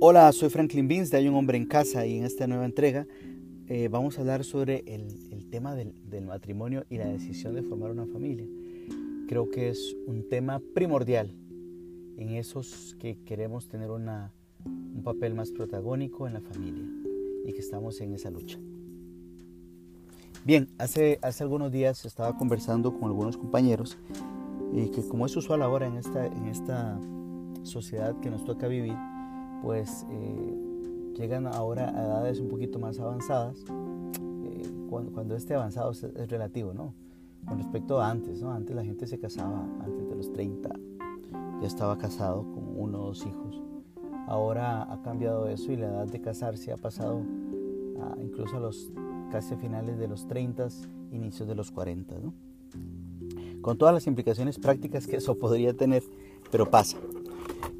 Hola, soy Franklin Beans de Hay un hombre en casa y en esta nueva entrega eh, vamos a hablar sobre el, tema del, matrimonio y la decisión de formar una familia. Creo que es un tema primordial en esos que queremos tener un papel más protagónico en la familia y que estamos en esa lucha. Bien, hace, hace algunos días estaba conversando con algunos compañeros y que como es usual ahora en esta, en esta sociedad que nos toca vivir, pues eh, llegan ahora a edades un poquito más avanzadas, eh, cuando, este avanzado es, relativo, ¿no? Con respecto a antes, ¿no? Antes la gente se casaba antes de los 30, ya estaba casado con uno o dos hijos. Ahora ha cambiado eso y la edad de casarse ha pasado incluso a los casi finales de los 30, inicios de los 40, ¿no? Con todas las implicaciones prácticas que eso podría tener, pero pasa.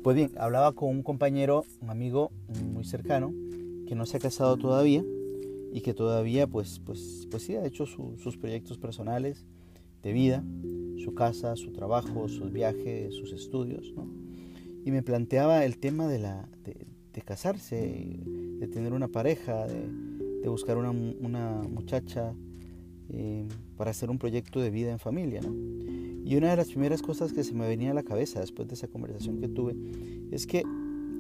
Pues bien, hablaba con un compañero, un amigo muy cercano, que no se ha casado todavía y que todavía pues, pues, pues sí ha hecho sus proyectos personales de vida, su casa, su trabajo, sus viajes, sus estudios. Y me planteaba el tema de, la, de, casarse, de tener una pareja, de, buscar una, una muchacha eh, para hacer un proyecto de vida en familia. ¿no? Y una de las primeras cosas que se me venía a la cabeza después de esa conversación que tuve es que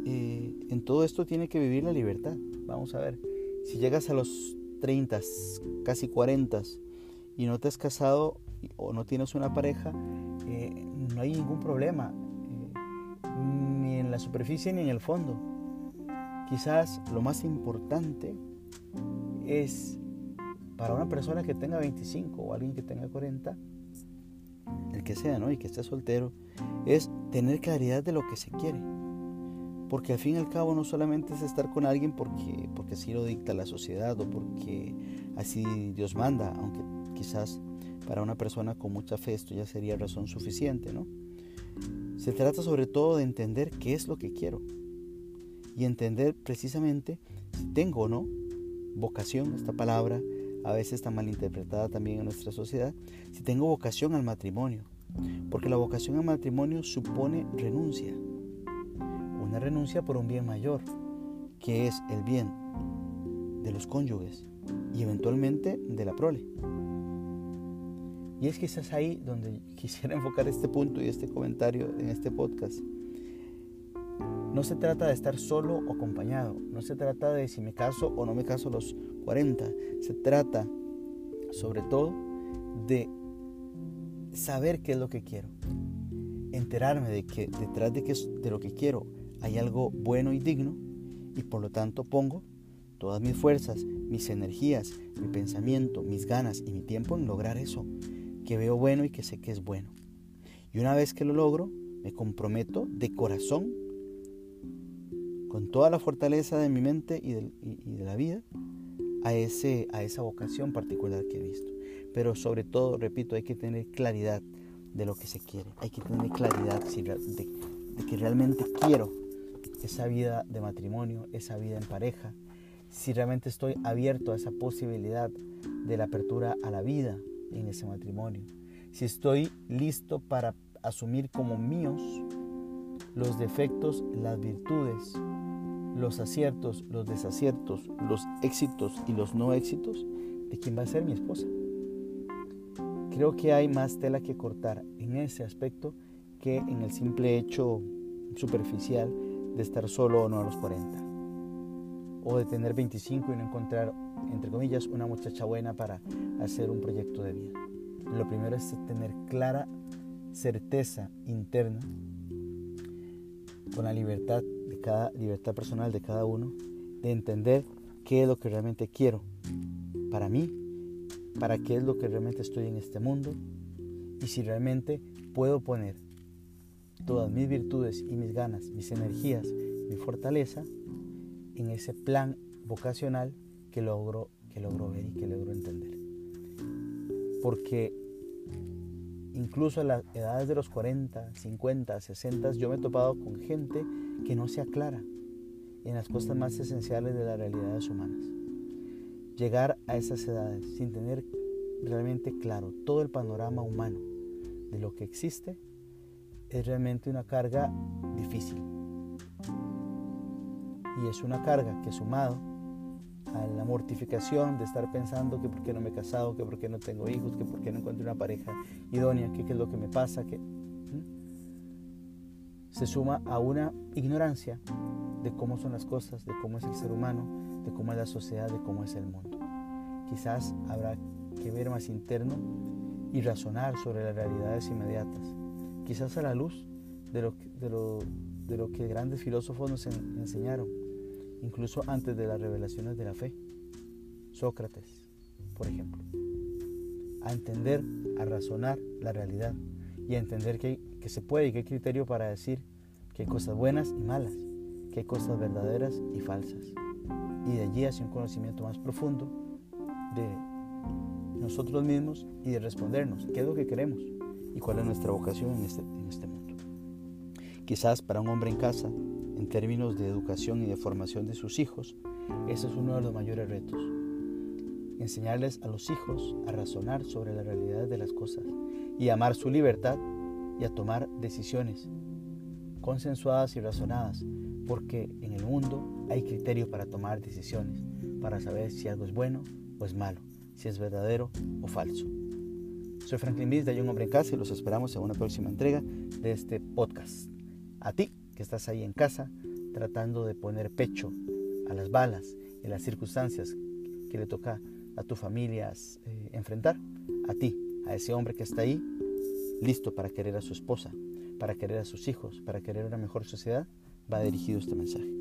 eh, en todo esto tiene que vivir la libertad. Vamos a ver, si llegas a los 30, casi 40 y no te has casado o no tienes una pareja, eh, no hay ningún problema, ni en la superficie ni en el fondo. Quizás lo más importante es para una persona que tenga 25 o alguien que tenga 40, el que sea, ¿no? Y que esté soltero, es tener claridad de lo que se quiere. Porque al fin y al cabo no solamente es estar con alguien porque, porque así lo dicta la sociedad o porque así Dios manda, aunque quizás para una persona con mucha fe esto ya sería razón suficiente, ¿no? Se trata sobre todo de entender qué es lo que quiero y entender precisamente si tengo o no vocación, esta palabra, a veces está mal interpretada también en nuestra sociedad, si tengo vocación al matrimonio. Porque la vocación al matrimonio supone renuncia. Una renuncia por un bien mayor, que es el bien de los cónyuges y eventualmente de la prole. Y es quizás ahí donde quisiera enfocar este punto y este comentario en este podcast. No se trata de estar solo o acompañado, no se trata de si me caso o no me caso los 40, se trata sobre todo de saber qué es lo que quiero, enterarme de que detrás de, de lo que quiero hay algo bueno y digno y por lo tanto pongo todas mis fuerzas, mis energías, mi pensamiento, mis ganas y mi tiempo en lograr eso que veo bueno y que sé que es bueno. Y una vez que lo logro, me comprometo de corazón con toda la fortaleza de mi mente y de, la vida a, ese, a esa vocación particular que he visto. Pero sobre todo, repito, hay que tener claridad de lo que se quiere. Hay que tener claridad de, de que realmente quiero esa vida de matrimonio, esa vida en pareja, si realmente estoy abierto a esa posibilidad de la apertura a la vida en ese matrimonio, si estoy listo para asumir como míos los defectos, las virtudes, los aciertos, los desaciertos, los éxitos y los no éxitos de quien va a ser mi esposa. Creo que hay más tela que cortar en ese aspecto que en el simple hecho superficial de estar solo o no a los 40. O de tener 25 y no encontrar, entre comillas, una muchacha buena para hacer un proyecto de vida. Lo primero es tener clara certeza interna con la libertad cada libertad personal de cada uno de entender qué es lo que realmente quiero para mí, para qué es lo que realmente estoy en este mundo y si realmente puedo poner todas mis virtudes y mis ganas, mis energías, mi fortaleza en ese plan vocacional que logro, que logro ver y que logro entender. Porque incluso a las edades de los 40, 50, 60, yo me he topado con gente que no se aclara en las cosas más esenciales de las realidades humanas. Llegar a esas edades sin tener realmente claro todo el panorama humano de lo que existe es realmente una carga difícil. Y es una carga que sumado a la mortificación de estar pensando que por qué no me he casado, que por qué no tengo hijos, que por qué no encuentro una pareja idónea, que qué es lo que me pasa, que se suma a una ignorancia de cómo son las cosas, de cómo es el ser humano, de cómo es la sociedad, de cómo es el mundo. Quizás habrá que ver más interno y razonar sobre las realidades inmediatas, quizás a la luz de lo, que grandes filósofos nos enseñaron, incluso antes de las revelaciones de la fe. Sócrates, por ejemplo. A entender, a razonar la realidad y a entender que, que se puede y que hay criterio para decir que hay cosas buenas y malas, que hay cosas verdaderas y falsas. Y de allí hacia un conocimiento más profundo de nosotros mismos y de respondernos qué es lo que queremos y cuál es nuestra vocación en este, en este mundo. Quizás para un hombre en casa, en términos de educación y de formación de sus hijos, ese es uno de los mayores retos. Enseñarles a los hijos a razonar sobre la realidad de las cosas y amar su libertad y a tomar decisiones consensuadas y razonadas, porque en el mundo hay criterio para tomar decisiones, para saber si algo es bueno o es malo, si es verdadero o falso. Soy Franklin Mills de Hay un hombre en casa y los esperamos en una próxima entrega de este podcast. A ti que estás ahí en casa tratando de poner pecho a las balas y las circunstancias que le toca a tu familia eh, enfrentar, a ti, a ese hombre que está ahí, listo para querer a su esposa, para querer a sus hijos, para querer una mejor sociedad, va dirigido este mensaje.